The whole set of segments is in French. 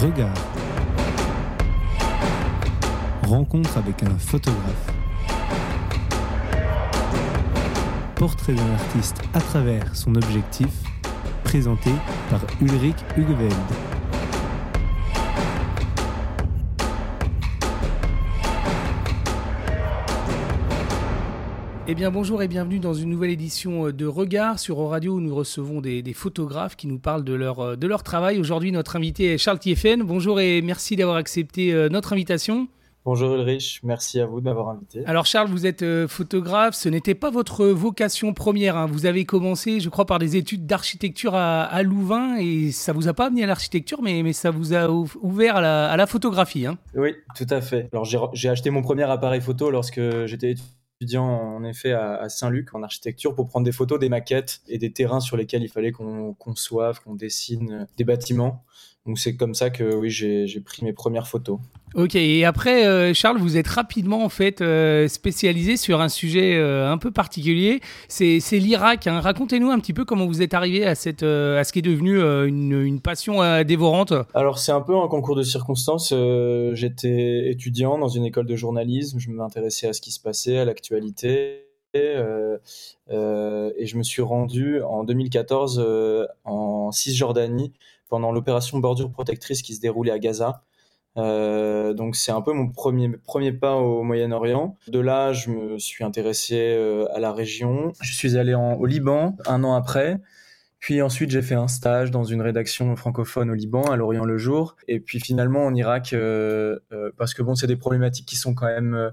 Regard. Rencontre avec un photographe. Portrait d'un artiste à travers son objectif, présenté par Ulrich Hugeveld. Eh bien bonjour et bienvenue dans une nouvelle édition euh, de Regard sur Radio où nous recevons des, des photographes qui nous parlent de leur, euh, de leur travail. Aujourd'hui notre invité est Charles Thieffen. Bonjour et merci d'avoir accepté euh, notre invitation. Bonjour Ulrich, merci à vous de m'avoir invité. Alors Charles, vous êtes photographe, ce n'était pas votre vocation première. hein. Vous avez commencé, je crois, par des études d'architecture à, à Louvain et ça vous a pas amené à l'architecture, mais, mais ça vous a ou- ouvert à la, à la photographie. hein. Oui, tout à fait. Alors j'ai j'ai acheté mon premier appareil photo lorsque j'étais étudiant en effet à, à Saint-Luc en architecture pour prendre des photos des maquettes et des terrains sur lesquels il fallait qu'on conçoive, qu'on dessine euh, des bâtiments. Donc c'est comme ça que oui j'ai pris mes premières photos. Ok, et après, euh, Charles, vous êtes rapidement en fait euh, spécialisé sur un sujet euh, un peu particulier. C'est l'Irak. hein. Racontez-nous un petit peu comment vous êtes arrivé à cette à ce qui est devenu une, une passion dévorante. Alors c'est un peu un concours de circonstances. J'étais étudiant dans une école de journalisme. Je m'intéressais à ce qui se passait, à l'actualité. Euh, euh, et je me suis rendu en 2014 euh, en Cisjordanie pendant l'opération Bordure Protectrice qui se déroulait à Gaza. Euh, donc c'est un peu mon premier, premier pas au Moyen-Orient. De là, je me suis intéressé euh, à la région. Je suis allé au Liban un an après. Puis ensuite, j'ai fait un stage dans une rédaction francophone au Liban, à Lorient le Jour. Et puis finalement en Irak, euh, parce que bon, c'est des problématiques qui sont quand même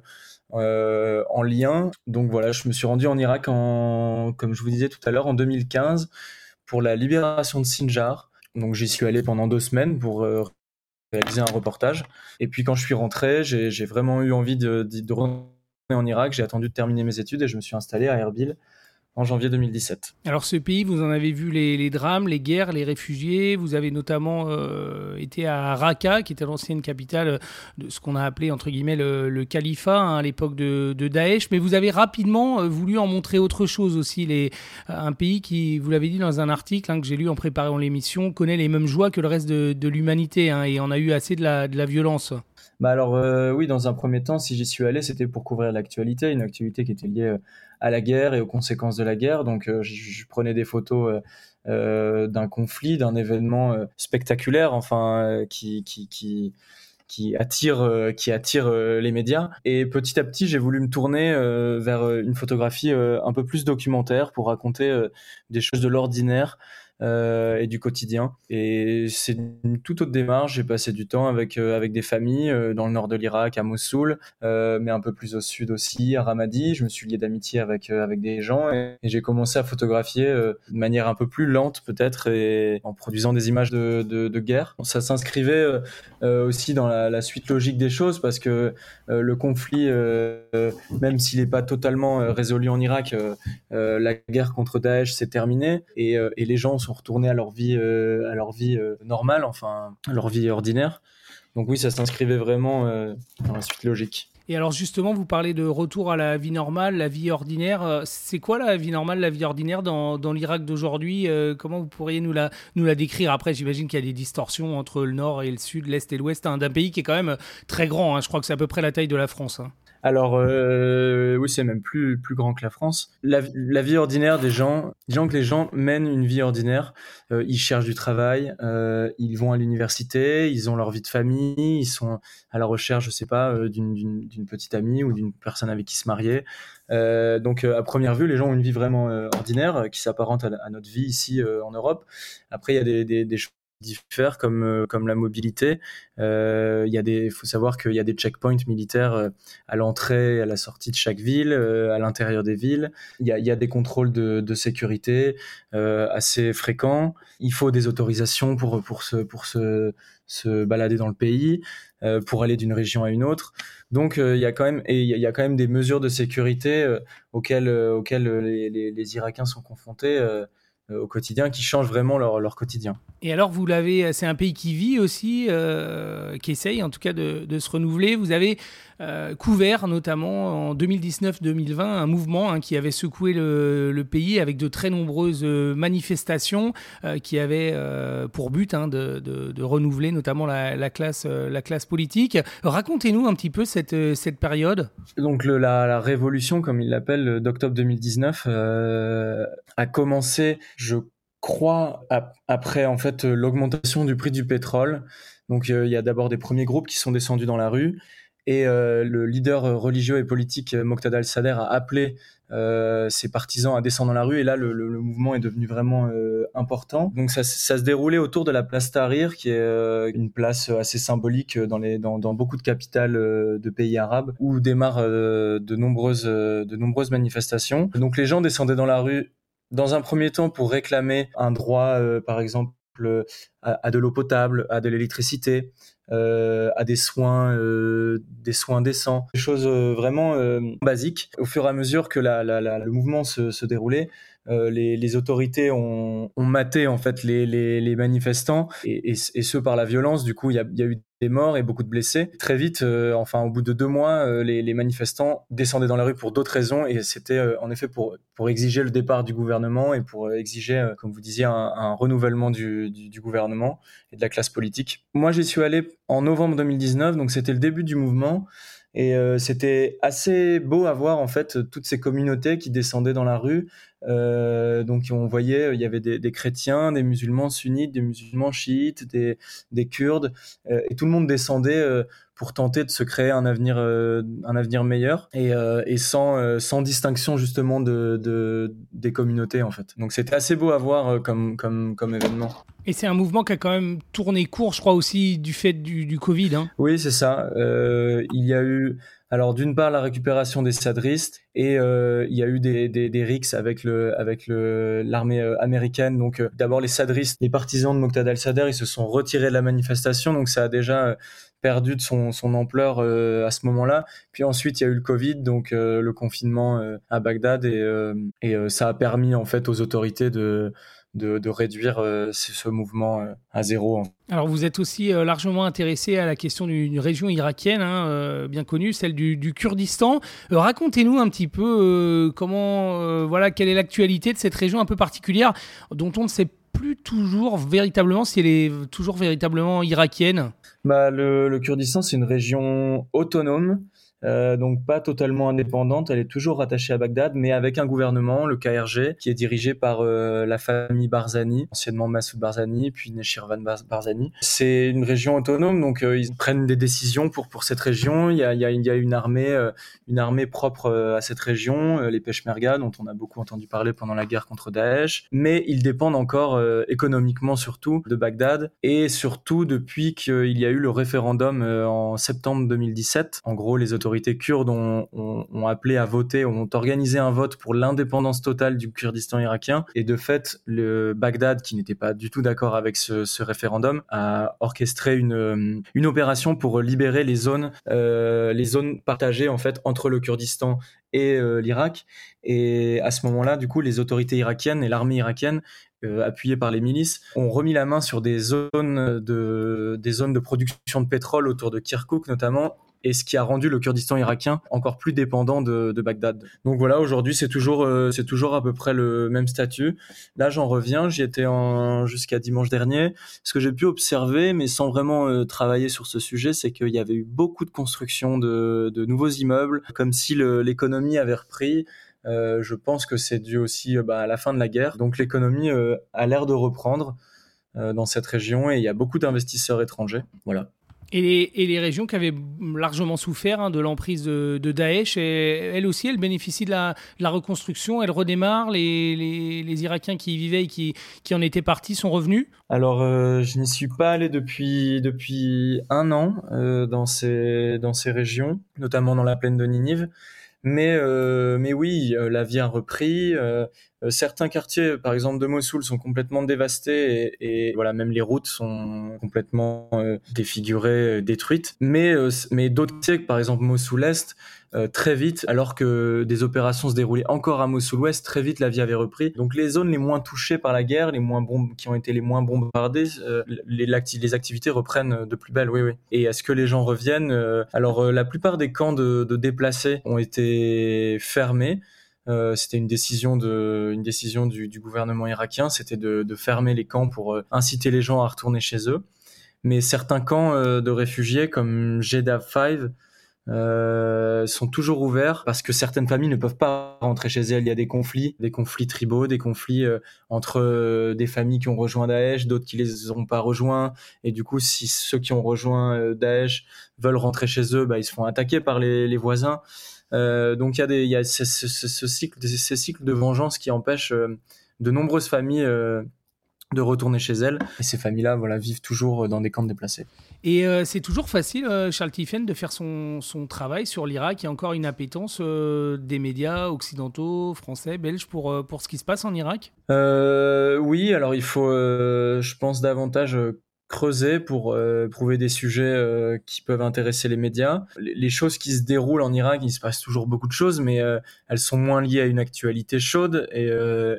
en lien. Donc voilà, je me suis rendu en Irak, en, comme je vous disais tout à l'heure, en 2015 pour la libération de Sinjar. Donc j'y suis allé pendant deux semaines pour euh, réaliser un reportage. Et puis quand je suis rentré, j'ai vraiment eu envie de, de, de retourner en Irak. J'ai attendu de terminer mes études et je me suis installé à Erbil en janvier 2017. Alors ce pays, vous en avez vu les, les drames, les guerres, les réfugiés. Vous avez notamment euh, été à Raqqa, qui était l'ancienne capitale de ce qu'on a appelé entre guillemets le, le califat hein, à l'époque de, de Daesh. Mais vous avez rapidement euh, voulu en montrer autre chose aussi. Les, un pays qui, vous l'avez dit dans un article hein, que j'ai lu en préparant l'émission, connaît les mêmes joies que le reste de, de l'humanité hein, et on a eu assez de la, de la violence. Bah alors euh, oui, dans un premier temps, si j'y suis allé, c'était pour couvrir l'actualité, une actualité qui était liée euh, à la guerre et aux conséquences de la guerre. Donc euh, je, prenais des photos d'un conflit, d'un événement spectaculaire, enfin qui qui qui attire qui attire les médias. Et petit à petit, j'ai voulu me tourner vers une photographie un peu plus documentaire pour raconter des choses de l'ordinaire euh, et du quotidien. Et c'est une toute autre démarche. J'ai passé du temps avec euh, avec des familles euh, dans le nord de l'Irak, à Mossoul, mais un peu plus au sud aussi, à Ramadi. Je me suis lié d'amitié avec avec des gens et, j'ai commencé à photographier de manière un peu plus lente peut-être et en produisant des images de de, guerre. Ça s'inscrivait aussi dans la, la suite logique des choses parce que le conflit, même s'il n'est pas totalement résolu en Irak, la guerre contre Daesh s'est terminée et, et les gens sont retournés à leur vie, euh, à leur vie euh, normale, enfin à leur vie ordinaire. Donc oui, ça s'inscrivait vraiment euh, dans la suite logique. Et alors justement, vous parlez de retour à la vie normale, la vie ordinaire. C'est quoi la vie normale, la vie ordinaire dans, dans l'Irak d'aujourd'hui Comment vous pourriez nous la, nous la décrire? Après, j'imagine qu'il y a des distorsions entre le nord et le sud, l'est et l'ouest, hein, d'un pays qui est quand même très grand. hein. Je crois que c'est à peu près la taille de la France. hein. Alors euh, oui, c'est même plus plus grand que la France. La, vie ordinaire des gens, disons que les gens mènent une vie ordinaire. Euh, ils cherchent du travail, euh, ils vont à l'université, ils ont leur vie de famille, ils sont à la recherche, je sais pas, d'une petite amie ou d'une personne avec qui se marier. Donc à première vue, les gens ont une vie vraiment ordinaire qui s'apparente à, notre vie ici en Europe. Après, il y a des, des, des diffèrent comme euh, comme la mobilité. Euh, Il y a des, faut savoir qu'il y a des checkpoints militaires euh, à l'entrée, à la sortie de chaque ville, euh, à l'intérieur des villes. Il y a, il y a des contrôles de, de sécurité euh, assez fréquents. Il faut des autorisations pour pour se pour se se balader dans le pays, euh, pour aller d'une région à une autre. Donc il y a quand même et il y a- quand même des mesures de sécurité auxquelles auxquelles les, les, les Irakiens sont confrontés. Euh, euh, au quotidien, qui changent vraiment leur, leur quotidien. Et alors, vous l'avez, c'est un pays qui vit aussi, euh, qui essaye en tout cas de, de se renouveler. Vous avez euh, couvert notamment en 2019-2020 un mouvement hein, qui avait secoué le, le, pays avec de très nombreuses manifestations qui avaient pour but hein, de, de, de, renouveler notamment la, la classe, la classe politique. Racontez-nous un petit peu cette, cette période. Donc le, la, la, révolution, comme il l'appelle, d'octobre 2019, a commencé je crois après en fait l'augmentation du prix du pétrole. Donc euh, il y a d'abord des premiers groupes qui sont descendus dans la rue et euh, le leader religieux et politique Moqtada al-Sadr a appelé euh, ses partisans à descendre dans la rue et là le, mouvement est devenu vraiment euh, important. Donc ça, se déroulait autour de la place Tahrir qui est euh, une place assez symbolique dans, les, dans beaucoup de capitales de pays arabes où démarrent de nombreuses de nombreuses manifestations. Donc les gens descendaient dans la rue dans un premier temps pour réclamer un droit, euh, par exemple, à, de l'eau potable, à de l'électricité, euh, à des soins, euh, des soins décents, des choses vraiment basiques. Au fur et à mesure que la, la, la, le mouvement se, se déroulait, euh, les, les, autorités ont, ont, maté en fait les, les, les manifestants et, et, ce par la violence. Du coup, il y a, y a, eu des morts et beaucoup de blessés. Très vite, euh, enfin au bout de deux mois, euh, les, manifestants descendaient dans la rue pour d'autres raisons et c'était en effet pour, pour exiger le départ du gouvernement et pour exiger, comme vous disiez, un, un renouvellement du, du, du, gouvernement et de la classe politique. Moi, j'y suis allé en novembre 2019, donc c'était le début du mouvement. Et euh, c'était assez beau à voir en fait toutes ces communautés qui descendaient dans la rue. Euh, donc on voyait, il y avait des, des, chrétiens, des musulmans sunnites, des musulmans chiites, des, des kurdes, euh, et tout le monde descendait euh, pour tenter de se créer un avenir, euh, un avenir meilleur et, et sans, sans distinction justement de, de, des communautés en fait. Donc c'était assez beau à voir comme, comme, comme événement. Et c'est un mouvement qui a quand même tourné court, je crois aussi du fait du, du Covid. Hein. Oui, c'est ça. il y a eu alors d'une part la récupération des sadristes et euh, il y a eu des, des, des rixes avec le avec le l'armée euh, américaine. Donc euh, d'abord les sadristes, les partisans de Moqtada al-Sadr, ils se sont retirés de la manifestation, donc ça a déjà euh, perdu de son, ampleur à ce moment-là. Puis ensuite il y a eu le Covid, donc le confinement à Bagdad et ça a permis en fait aux autorités de de, réduire euh, ce mouvement euh, à zéro. Alors vous êtes aussi euh, largement intéressé à la question d'une région irakienne hein, bien connue, celle du, du Kurdistan. Racontez-nous un petit peu comment, voilà, quelle est l'actualité de cette région un peu particulière dont on ne sait plus toujours véritablement si elle est toujours véritablement irakienne. Bah, le, le Kurdistan, c'est une région autonome euh, donc pas totalement indépendante. Elle est toujours rattachée à Bagdad, mais avec un gouvernement, le KRG, qui est dirigé par euh, la famille Barzani, anciennement Massoud Barzani, puis Neshirvan Barzani. C'est une région autonome, donc euh, ils prennent des décisions pour pour cette région. Il y a, y a, une armée, une armée propre à cette région, les Peshmerga, dont on a beaucoup entendu parler pendant la guerre contre Daesh. Mais ils dépendent encore économiquement surtout de Bagdad et surtout depuis qu'il y a eu le référendum en septembre 2017. En gros, les autorités autorités kurdes ont, appelé à voter, ont organisé un vote pour l'indépendance totale du Kurdistan irakien. Et de fait, le Bagdad, qui n'était pas du tout d'accord avec ce, référendum, a orchestré une, une opération pour libérer les zones, euh, les zones partagées en fait entre le Kurdistan et euh, l'Irak. Et à ce moment-là, du coup, les autorités irakiennes et l'armée irakienne euh, appuyées par les milices, ont remis la main sur des zones de, des zones de production de pétrole autour de Kirkuk notamment, et ce qui a rendu le Kurdistan irakien encore plus dépendant de, Bagdad. Donc voilà, aujourd'hui c'est toujours euh, c'est toujours à peu près le même statut. Là j'en reviens, j'y étais jusqu'à dimanche dernier. Ce que j'ai pu observer, mais sans vraiment euh, travailler sur ce sujet, c'est qu'il y avait eu beaucoup de construction de, de nouveaux immeubles, comme si l'économie avait repris. Euh, je pense que c'est dû aussi bah, à la fin de la guerre. Donc l'économie a l'air de reprendre dans cette région et il y a beaucoup d'investisseurs étrangers. Voilà. Et les, et les, régions qui avaient largement souffert hein, de l'emprise de, de, Daesh, elles aussi, elles bénéficient de la, de la reconstruction, elles redémarrent. Les, les, les, Irakiens qui y vivaient et qui, qui en étaient partis sont revenus Alors, euh, je n'y suis pas allé depuis, depuis un an euh, dans, ces, dans ces régions, notamment dans la plaine de Ninive. Mais, euh, mais oui, euh, la vie a repris. Euh, euh, certains quartiers, par exemple de Mossoul, sont complètement dévastés et, et voilà, même les routes sont complètement euh, défigurées, détruites. Mais, mais d'autres quartiers, par exemple Mossoul Est, très vite, alors que des opérations se déroulaient encore à Mossoul-Ouest, très vite la vie avait repris. Donc les zones les moins touchées par la guerre, les moins qui ont été les moins bombardées, les, les, activités reprennent de plus belle, oui. Et est-ce que les gens reviennent Alors la plupart des camps de, déplacés ont été fermés. Euh, c'était une décision décision du, gouvernement irakien, c'était de, fermer les camps pour euh, inciter les gens à retourner chez eux. Mais certains camps euh, de réfugiés comme Jeddah 5 euh, sont toujours ouverts parce que certaines familles ne peuvent pas rentrer chez elles. Il y a des conflits, des conflits tribaux, des conflits entre des familles qui ont rejoint Daesh, d'autres qui les ont pas rejoints. Et du coup, si ceux qui ont rejoint Daesh veulent rentrer chez eux, bah, ils se font attaquer par les, les voisins. Euh, donc il y a, des, y a ce, cycle, ces cycles de vengeance qui empêchent euh, de nombreuses familles euh, de retourner chez elles. Et ces familles-là voilà, vivent toujours dans des camps de déplacés. Et c'est toujours facile, Charles Tiffen, de faire son, son travail sur l'Irak. Il y a encore une appétence des médias occidentaux, français, belges pour, pour ce qui se passe en Irak? Oui, alors il faut, je pense, davantage creuser pour euh, trouver des sujets euh, qui peuvent intéresser les médias. Les, choses qui se déroulent en Irak, il se passe toujours beaucoup de choses, mais euh, elles sont moins liées à une actualité chaude et,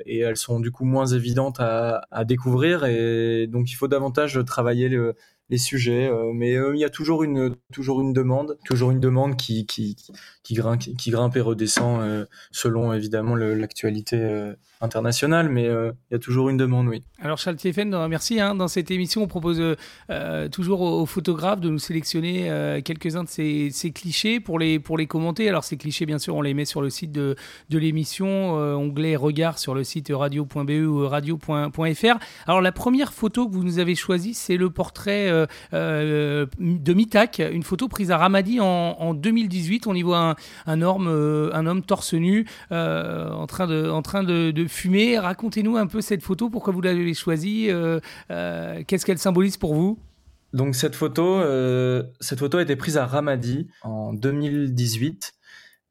et elles sont du coup moins évidentes à, à, découvrir. Et donc il faut davantage travailler le, les sujets, mais il y a toujours une toujours une demande, toujours une demande qui qui qui grimpe, qui grimpe et redescend selon évidemment l'actualité international, mais euh, il y a toujours une demande, oui. Alors Charles Tiefen, merci. Hein, dans cette émission, on propose euh, euh, toujours aux, photographes de nous sélectionner quelques-uns de ces, ces, clichés pour les, pour les commenter. Alors ces clichés, bien sûr, on les met sur le site de, de l'émission, onglet regard sur le site radio.be ou radio.fr. Alors la première photo que vous nous avez choisie, c'est le portrait de Mitak, une photo prise à Ramadi en, en 2018. On y voit un, un, homme, un homme torse nu en train de, en train de fumée. Racontez-nous un peu cette photo, pourquoi vous l'avez choisie, euh, euh, qu'est-ce qu'elle symbolise pour vous? Donc cette photo, euh, cette photo a été prise à Ramadi en 2018.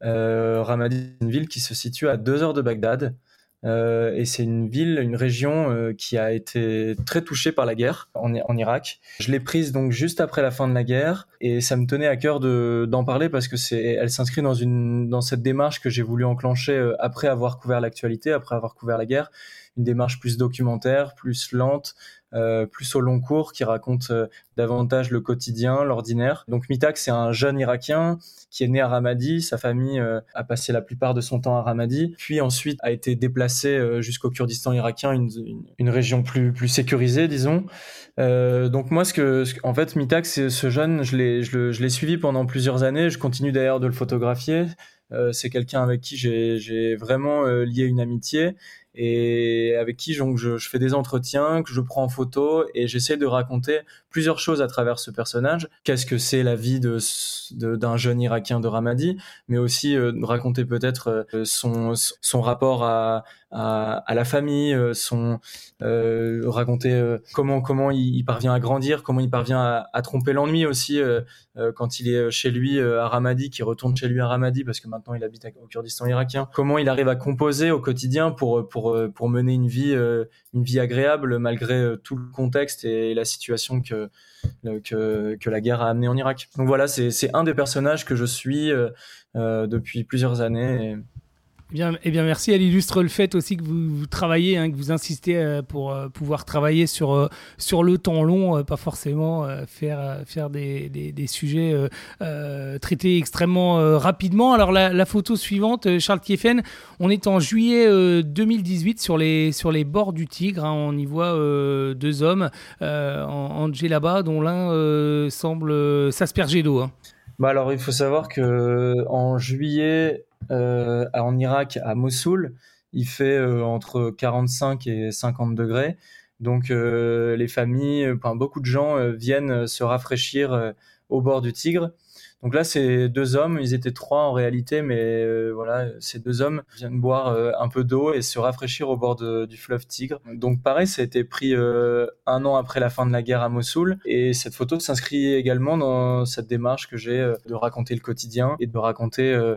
Ramadi, une ville qui se situe à deux heures de Bagdad. Euh, et c'est une ville, une région euh, qui a été très touchée par la guerre en, en Irak. Je l'ai prise donc juste après la fin de la guerre et ça me tenait à cœur de, d'en parler parce que c'est, elle s'inscrit dans une, dans cette démarche que j'ai voulu enclencher euh, après avoir couvert l'actualité, après avoir couvert la guerre, une démarche plus documentaire, plus lente, euh, plus au long cours, qui raconte euh, davantage le quotidien, l'ordinaire. Donc Mitak, c'est un jeune Irakien qui est né à Ramadi. Sa famille euh, a passé la plupart de son temps à Ramadi, puis ensuite a été déplacé jusqu'au Kurdistan irakien, une, région plus sécurisée, disons. donc moi, ce que, en fait, Mitak, c'est ce jeune, je l'ai je l'ai suivi pendant plusieurs années. Je continue d'ailleurs de le photographier. c'est quelqu'un avec qui j'ai vraiment lié une amitié et avec qui je, fais des entretiens, que je prends en photo et j'essaie de raconter plusieurs choses à travers ce personnage. Qu'est-ce que c'est la vie de d'un jeune Irakien de Ramadi, mais aussi euh, raconter peut-être euh, son son rapport à, à, la famille, euh, son euh, raconter comment comment il, parvient à grandir, comment il parvient à, à tromper l'ennui aussi quand il est chez lui à Ramadi, qui retourne chez lui à Ramadi parce que maintenant il habite au Kurdistan irakien. Comment il arrive à composer au quotidien pour pour pour mener une vie une vie agréable malgré tout le contexte et la situation que que, la guerre a amené en Irak. Donc voilà, c'est un des personnages que je suis euh, depuis plusieurs années. Eh bien, eh bien, merci. Elle illustre le fait aussi que vous, travaillez, hein, que vous insistez euh, pour euh, pouvoir travailler sur, euh, sur le temps long, pas forcément faire, faire des, des, des sujets traités extrêmement rapidement. Alors, la, la, photo suivante, Charles Kiefen, on est en juillet 2018 sur les, sur les bords du Tigre. Hein. on y voit deux hommes en, là-bas, dont l'un semble s'asperger d'eau. Hein. Bah alors, il faut savoir que en juillet euh, en Irak, à Mossoul, il fait euh, entre 45 et 50 degrés. Donc euh, les familles, beaucoup de gens viennent se rafraîchir au bord du Tigre. Donc là, c'est deux hommes, ils étaient trois en réalité, mais voilà, ces deux hommes viennent boire un peu d'eau et se rafraîchir au bord du fleuve Tigre. Donc pareil, ça a été pris un an après la fin de la guerre à Mossoul, et cette photo s'inscrit également dans cette démarche que j'ai de raconter le quotidien et de raconter euh,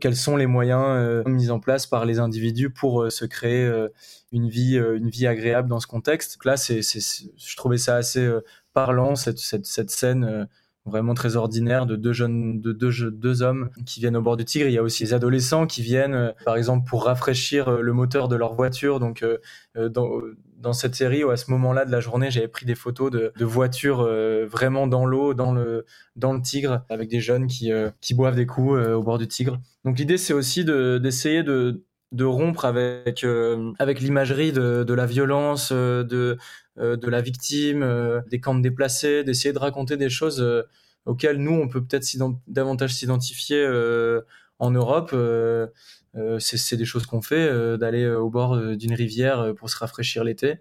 quels sont les moyens euh, mis en place par les individus pour euh, se créer une vie une vie agréable dans ce contexte? Là, c'est je trouvais ça assez parlant cette cette, cette scène vraiment très ordinaire de deux jeunes, de deux, deux hommes qui viennent au bord du Tigre. Il y a aussi des adolescents qui viennent, euh, par exemple, pour rafraîchir euh, le moteur de leur voiture. Donc, euh, dans, dans cette série, ou à ce moment-là de la journée, j'avais pris des photos de, voitures vraiment dans l'eau, dans le, dans le Tigre, avec des jeunes qui, qui boivent des coups au bord du Tigre. Donc, l'idée, c'est aussi d'essayer de, de rompre avec avec l'imagerie de, de la violence, de euh, de la victime, euh, des camps déplacés, d'essayer de raconter des choses euh, auxquelles nous, on peut peut-être davantage s'identifier en Europe. C'est des choses qu'on fait, d'aller au bord d'une rivière pour se rafraîchir l'été.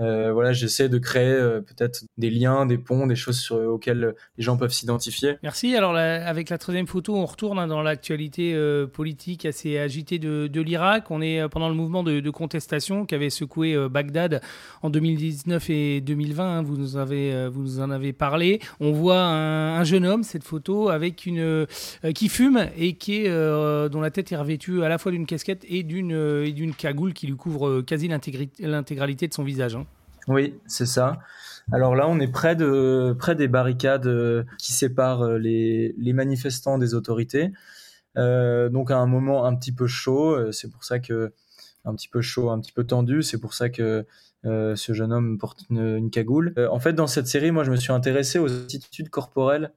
Euh, voilà, j'essaie de créer euh, peut-être des liens, des ponts, des choses sur, auxquelles les gens peuvent s'identifier. Merci. Alors avec la troisième photo, on retourne hein, dans l'actualité euh, politique assez agitée de, de l'Irak. On est pendant le mouvement de, contestation qui avait secoué Bagdad en 2019 et 2020. Hein, vous nous avez, vous nous en avez parlé. On voit un, un jeune homme, cette photo, avec une qui fume et qui est dont la tête est revêtue à la fois d'une casquette et d'une et d'une cagoule qui lui couvre quasi l'intégralité de son visage. Hein. Oui, c'est ça. Alors là, on est près de près des barricades euh, qui séparent euh, les, les manifestants des autorités. Euh, donc à un moment un petit peu chaud, c'est pour ça que un petit peu chaud, un petit peu tendu, c'est pour ça que ce jeune homme porte une, cagoule. en fait, dans cette série, moi, je me suis intéressé aux attitudes corporelles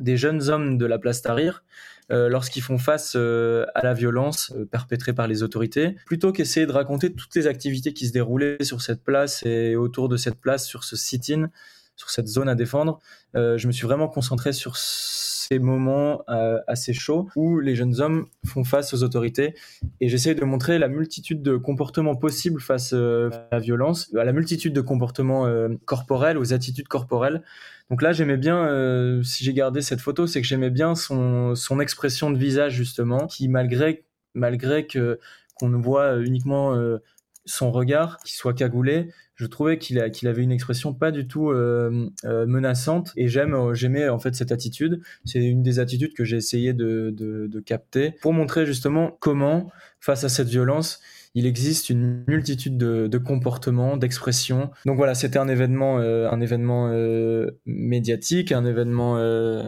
des jeunes hommes de la place Tahrir euh, lorsqu'ils font face euh, à la violence euh, perpétrée par les autorités, plutôt qu'essayer de raconter toutes les activités qui se déroulaient sur cette place et autour de cette place, sur ce sit-in, sur cette zone à défendre. je me suis vraiment concentré sur ces moments assez chauds où les jeunes hommes font face aux autorités et j'essaie de montrer la multitude de comportements possibles face à la violence, à la multitude de comportements corporels, aux attitudes corporelles donc là, j'aimais bien, euh, si j'ai gardé cette photo, c'est que j'aimais bien son, expression de visage justement, qui malgré malgré que qu'on ne voit uniquement euh, son regard, qu'il soit cagoulé, je trouvais qu'il avait une expression pas du tout euh, menaçante et j'aime j'aimais en fait cette attitude. C'est une des attitudes que j'ai essayé de, de, de capter pour montrer justement comment face à cette violence il existe une multitude de, comportements, d'expressions. Donc voilà, c'était un événement, euh, un événement euh, médiatique, un événement euh,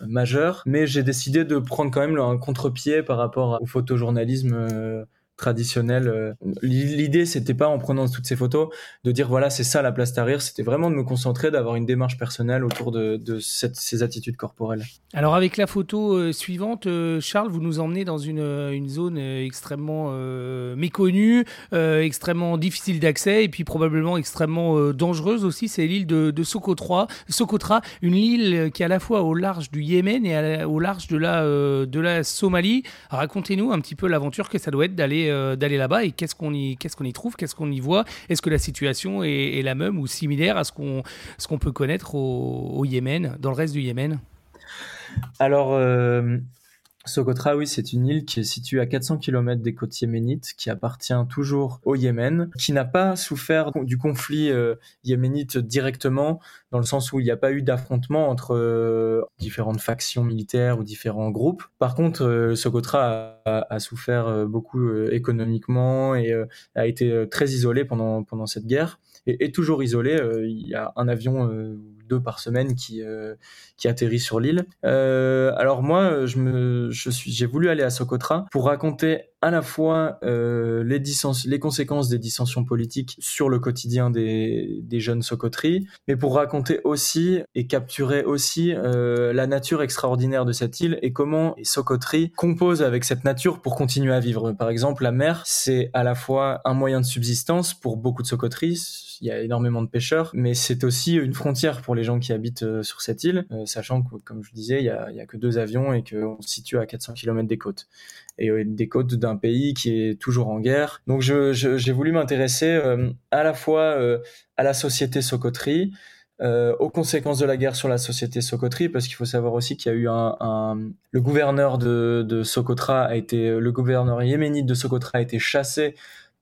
majeur, mais j'ai décidé de prendre quand même un contre-pied par rapport au photojournalisme traditionnel. Euh, l'idée, c'était pas en prenant toutes ces photos de dire voilà, c'est ça la place Tahrir, c'était vraiment de me concentrer, d'avoir une démarche personnelle autour de, ces attitudes corporelles. Alors avec la photo euh, suivante, euh, Charles, vous nous emmenez dans une, zone extrêmement méconnue, extrêmement difficile d'accès et puis probablement extrêmement dangereuse aussi, c'est l'île de, Socotra, une île qui est à la fois au large du Yémen et au large de la, de la Somalie. Racontez-nous un petit peu l'aventure que ça doit être d'aller euh, d'aller là-bas et qu'est-ce qu'on y, qu'est-ce y trouve, qu'est-ce qu'on y voit? Est-ce que la situation est, la même ou similaire à ce qu'on, peut connaître au, Yémen, dans le reste du Yémen? Alors, euh, Socotra, oui, c'est une île qui est située à 400 km des côtes yéménites, qui appartient toujours au Yémen, qui n'a pas souffert du conflit euh, yéménite directement, dans le sens où il n'y a pas eu d'affrontement entre euh, différentes factions militaires ou différents groupes. Par contre, euh, Socotra a, souffert beaucoup économiquement et a été très isolé pendant, pendant cette guerre, et est toujours isolé. il y a un avion deux par semaine qui euh, qui atterrit sur l'île. Euh, alors moi, je me, je suis, j'ai voulu aller à Socotra pour raconter à la fois euh, les, conséquences des dissensions politiques sur le quotidien des, jeunes Socotris, mais pour raconter aussi et capturer aussi euh, la nature extraordinaire de cette île et comment les Socotris composent avec cette nature pour continuer à vivre. Par exemple, la mer, c'est à la fois un moyen de subsistance pour beaucoup de Socotris, il y a énormément de pêcheurs, mais c'est aussi une frontière pour les gens qui habitent euh, sur cette île, sachant que, comme je disais, il y a, que deux avions et qu'on se situe à 400 km des côtes et des côtes d'un pays qui est toujours en guerre. Donc j'ai voulu m'intéresser euh, à la fois euh, à la société Socoterie, aux conséquences de la guerre sur la société Socoterie, parce qu'il faut savoir aussi qu'il y a eu un, le gouverneur de Socotra a été le gouverneur yéménite de Socotra a été chassé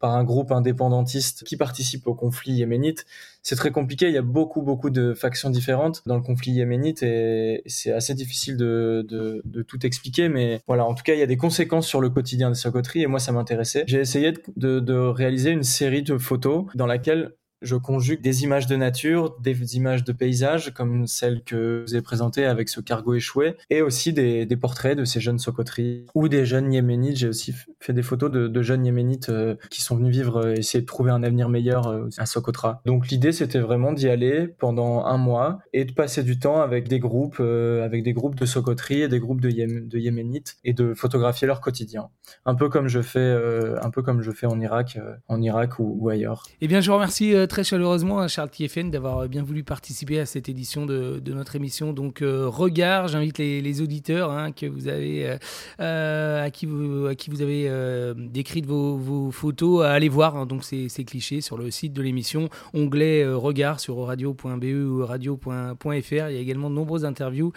par un groupe indépendantiste qui participe au conflit yéménite. C'est très compliqué, il y a beaucoup beaucoup de factions différentes dans le conflit yéménite et c'est assez difficile de, tout expliquer, mais voilà, en tout cas, il y a des conséquences sur le quotidien des Socoteries et moi ça m'intéressait. J'ai essayé de, réaliser une série de photos dans laquelle je conjugue des images de nature, des images de paysages comme celles que vous avez présentées avec ce cargo échoué, et aussi des, portraits de ces jeunes Socoteries ou des jeunes Yéménites. J'ai aussi fait des photos de, jeunes Yéménites euh, qui sont venus vivre, euh, essayer de trouver un avenir meilleur euh, à Socotra. Donc l'idée c'était vraiment d'y aller pendant un mois et de passer du temps avec des groupes, avec des groupes de Socoteries et des groupes de, de Yéménites et de photographier leur quotidien. Un peu comme je fais, un peu comme je fais en Irak, en Irak ou, ou ailleurs. Eh bien, je vous remercie très chaleureusement, hein, Charles Kiefen, d'avoir bien voulu participer à cette édition de, notre émission. Donc, Regard, j'invite les, auditeurs hein, que vous avez, à, qui vous, à qui vous avez décrit vos, vos, photos à aller voir hein, donc ces, ces, clichés sur le site de l'émission, onglet Regard sur radio.be ou radio.fr. Il y a également de nombreuses interviews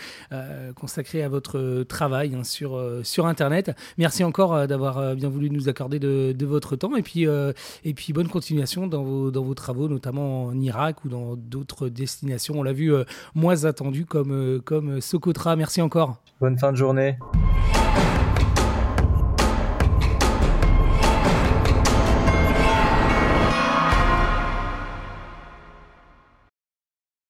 consacrées à votre travail hein, sur, sur Internet. Merci encore d'avoir bien voulu nous accorder de, de, votre temps et puis, et puis bonne continuation dans vos, dans vos travaux, notamment en Irak ou dans d'autres destinations. On l'a vu moins attendu comme, comme Socotra. Merci encore. Bonne fin de journée.